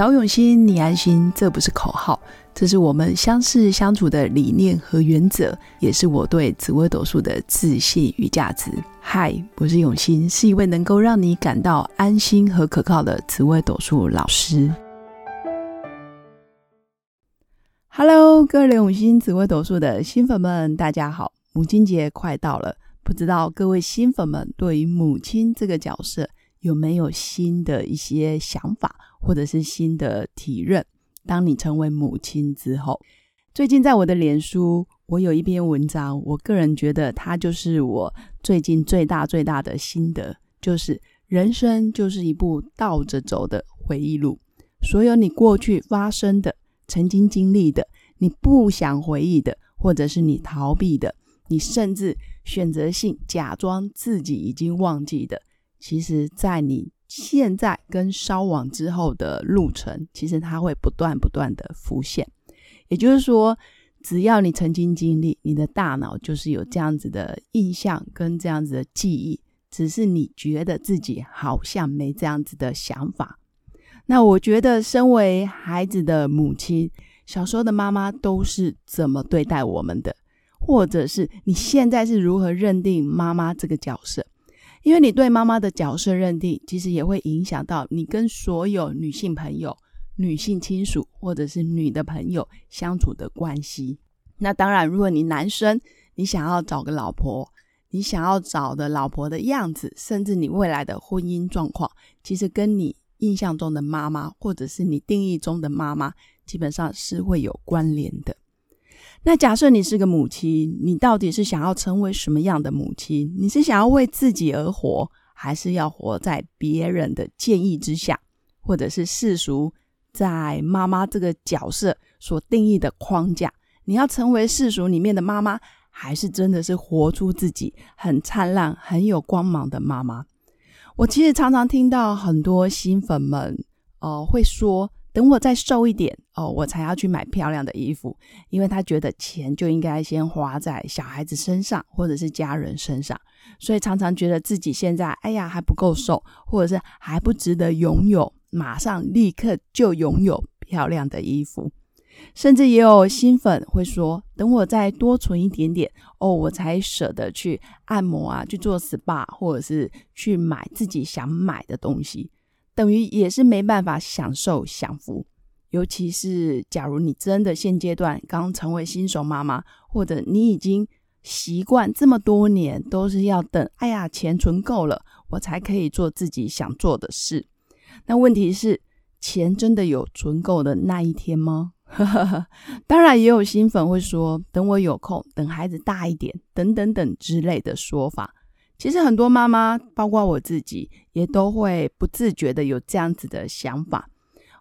找永新，你安心，这不是口号，这是我们相识相处的理念和原则，也是我对紫微斗数的自信与价值。嗨，我是永新，是一位能够让你感到安心和可靠的紫微斗数老师。Hello，各位永新紫微斗数的新粉们，大家好！母亲节快到了，不知道各位新粉们对于母亲这个角色有没有新的一些想法？或者是新的体认。当你成为母亲之后，最近在我的脸书，我有一篇文章，我个人觉得它就是我最近最大最大的心得，就是人生就是一部倒着走的回忆录。所有你过去发生的、曾经经历的、你不想回忆的，或者是你逃避的，你甚至选择性假装自己已经忘记的，其实，在你。现在跟烧往之后的路程，其实它会不断不断的浮现。也就是说，只要你曾经经历，你的大脑就是有这样子的印象跟这样子的记忆，只是你觉得自己好像没这样子的想法。那我觉得，身为孩子的母亲，小时候的妈妈都是怎么对待我们的，或者是你现在是如何认定妈妈这个角色？因为你对妈妈的角色认定，其实也会影响到你跟所有女性朋友、女性亲属或者是女的朋友相处的关系。那当然，如果你男生，你想要找个老婆，你想要找的老婆的样子，甚至你未来的婚姻状况，其实跟你印象中的妈妈，或者是你定义中的妈妈，基本上是会有关联的。那假设你是个母亲，你到底是想要成为什么样的母亲？你是想要为自己而活，还是要活在别人的建议之下，或者是世俗在妈妈这个角色所定义的框架？你要成为世俗里面的妈妈，还是真的是活出自己很灿烂、很有光芒的妈妈？我其实常常听到很多新粉们，呃，会说。等我再瘦一点哦，我才要去买漂亮的衣服，因为他觉得钱就应该先花在小孩子身上或者是家人身上，所以常常觉得自己现在哎呀还不够瘦，或者是还不值得拥有马上立刻就拥有漂亮的衣服，甚至也有新粉会说，等我再多存一点点哦，我才舍得去按摩啊，去做 SPA，或者是去买自己想买的东西。等于也是没办法享受享福，尤其是假如你真的现阶段刚成为新手妈妈，或者你已经习惯这么多年都是要等，哎呀，钱存够了，我才可以做自己想做的事。那问题是，钱真的有存够的那一天吗？当然，也有新粉会说，等我有空，等孩子大一点，等等等之类的说法。其实很多妈妈，包括我自己，也都会不自觉的有这样子的想法，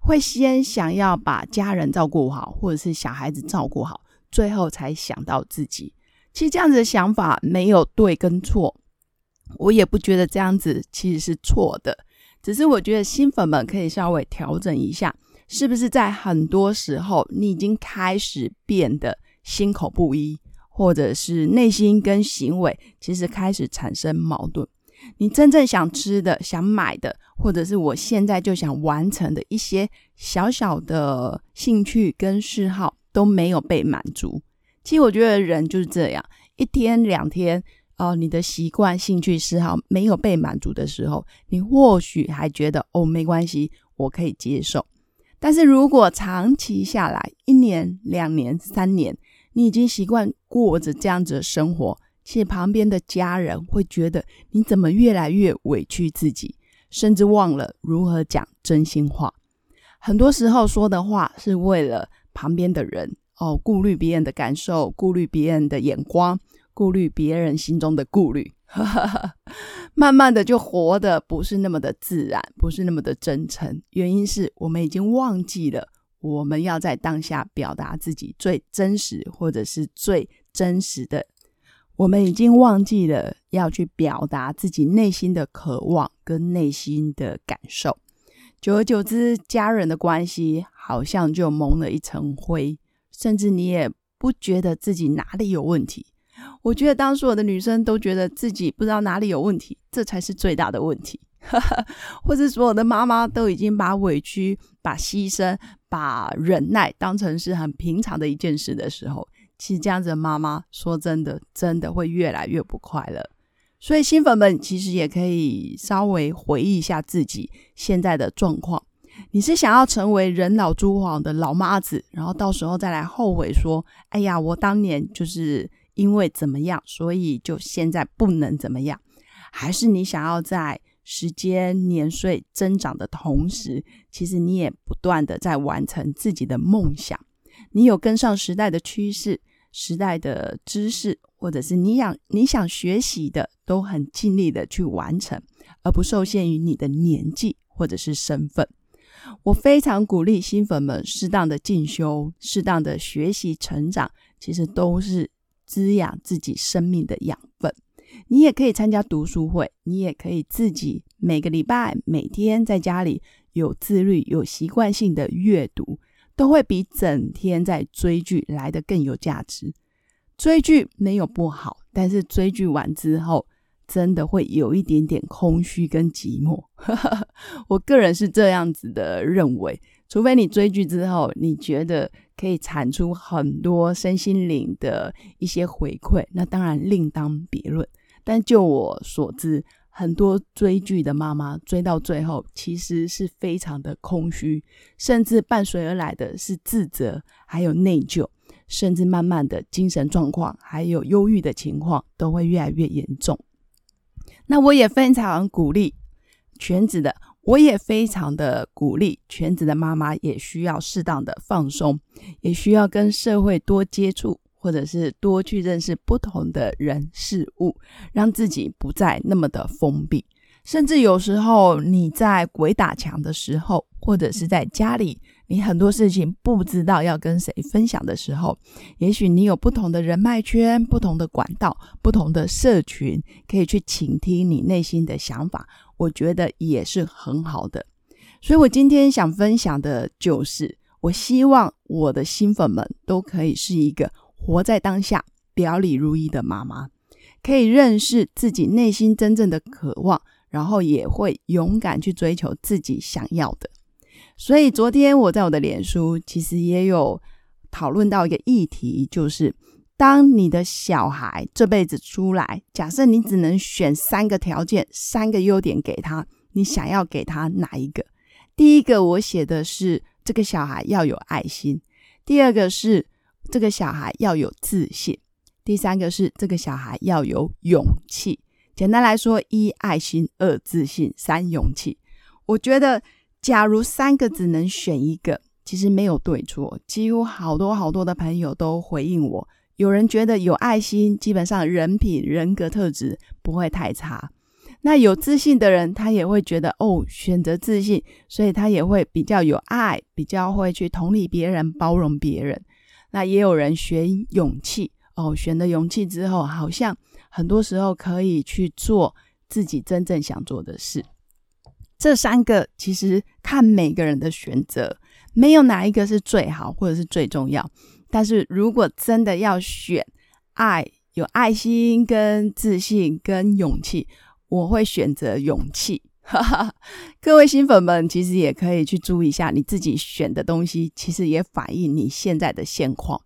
会先想要把家人照顾好，或者是小孩子照顾好，最后才想到自己。其实这样子的想法没有对跟错，我也不觉得这样子其实是错的，只是我觉得新粉们可以稍微调整一下，是不是在很多时候你已经开始变得心口不一。或者是内心跟行为其实开始产生矛盾，你真正想吃的、想买的，或者是我现在就想完成的一些小小的兴趣跟嗜好都没有被满足。其实我觉得人就是这样，一天两天哦，你的习惯、兴趣、嗜好没有被满足的时候，你或许还觉得哦没关系，我可以接受。但是如果长期下来，一年、两年、三年，你已经习惯过着这样子的生活，且旁边的家人会觉得你怎么越来越委屈自己，甚至忘了如何讲真心话。很多时候说的话是为了旁边的人哦，顾虑别人的感受，顾虑别人的眼光，顾虑别人心中的顾虑。慢慢的就活得不是那么的自然，不是那么的真诚。原因是我们已经忘记了。我们要在当下表达自己最真实或者是最真实的，我们已经忘记了要去表达自己内心的渴望跟内心的感受。久而久之，家人的关系好像就蒙了一层灰，甚至你也不觉得自己哪里有问题。我觉得，当所有的女生都觉得自己不知道哪里有问题，这才是最大的问题。或者所有的妈妈都已经把委屈、把牺牲、把忍耐当成是很平常的一件事的时候，其实这样子的妈妈，说真的，真的会越来越不快乐。所以新粉们其实也可以稍微回忆一下自己现在的状况。你是想要成为人老珠黄的老妈子，然后到时候再来后悔说：“哎呀，我当年就是因为怎么样，所以就现在不能怎么样。”还是你想要在时间年岁增长的同时，其实你也不断的在完成自己的梦想，你有跟上时代的趋势、时代的知识，或者是你想你想学习的，都很尽力的去完成，而不受限于你的年纪或者是身份。我非常鼓励新粉们适当的进修、适当的学习成长，其实都是滋养自己生命的养分。你也可以参加读书会，你也可以自己每个礼拜、每天在家里有自律、有习惯性的阅读，都会比整天在追剧来的更有价值。追剧没有不好，但是追剧完之后，真的会有一点点空虚跟寂寞。我个人是这样子的认为，除非你追剧之后，你觉得可以产出很多身心灵的一些回馈，那当然另当别论。但就我所知，很多追剧的妈妈追到最后，其实是非常的空虚，甚至伴随而来的是自责，还有内疚，甚至慢慢的精神状况还有忧郁的情况都会越来越严重。那我也非常鼓励全职的，我也非常的鼓励全职的妈妈也需要适当的放松，也需要跟社会多接触。或者是多去认识不同的人事物，让自己不再那么的封闭。甚至有时候你在鬼打墙的时候，或者是在家里，你很多事情不知道要跟谁分享的时候，也许你有不同的人脉圈、不同的管道、不同的社群，可以去倾听你内心的想法。我觉得也是很好的。所以我今天想分享的就是，我希望我的新粉们都可以是一个。活在当下、表里如一的妈妈，可以认识自己内心真正的渴望，然后也会勇敢去追求自己想要的。所以昨天我在我的脸书其实也有讨论到一个议题，就是当你的小孩这辈子出来，假设你只能选三个条件、三个优点给他，你想要给他哪一个？第一个我写的是这个小孩要有爱心，第二个是。这个小孩要有自信，第三个是这个小孩要有勇气。简单来说，一爱心，二自信，三勇气。我觉得，假如三个只能选一个，其实没有对错。几乎好多好多的朋友都回应我，有人觉得有爱心，基本上人品、人格特质不会太差。那有自信的人，他也会觉得哦，选择自信，所以他也会比较有爱，比较会去同理别人、包容别人。那也有人选勇气哦，选了勇气之后，好像很多时候可以去做自己真正想做的事。这三个其实看每个人的选择，没有哪一个是最好或者是最重要。但是如果真的要选爱、有爱心、跟自信、跟勇气，我会选择勇气。各位新粉们，其实也可以去注意一下你自己选的东西，其实也反映你现在的现况。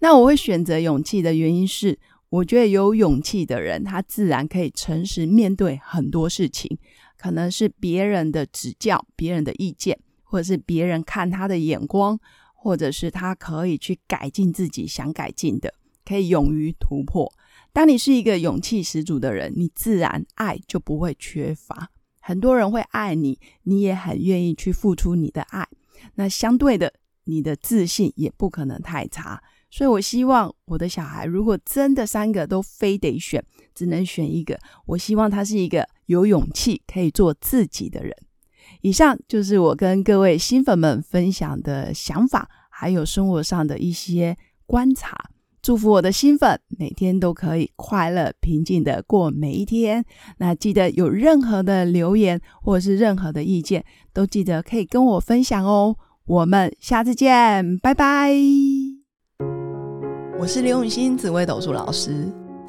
那我会选择勇气的原因是，我觉得有勇气的人，他自然可以诚实面对很多事情，可能是别人的指教、别人的意见，或者是别人看他的眼光，或者是他可以去改进自己想改进的，可以勇于突破。当你是一个勇气十足的人，你自然爱就不会缺乏。很多人会爱你，你也很愿意去付出你的爱。那相对的，你的自信也不可能太差。所以我希望我的小孩，如果真的三个都非得选，只能选一个，我希望他是一个有勇气可以做自己的人。以上就是我跟各位新粉们分享的想法，还有生活上的一些观察。祝福我的新粉每天都可以快乐平静的过每一天。那记得有任何的留言或者是任何的意见，都记得可以跟我分享哦。我们下次见，拜拜。我是刘永新紫薇斗数老师，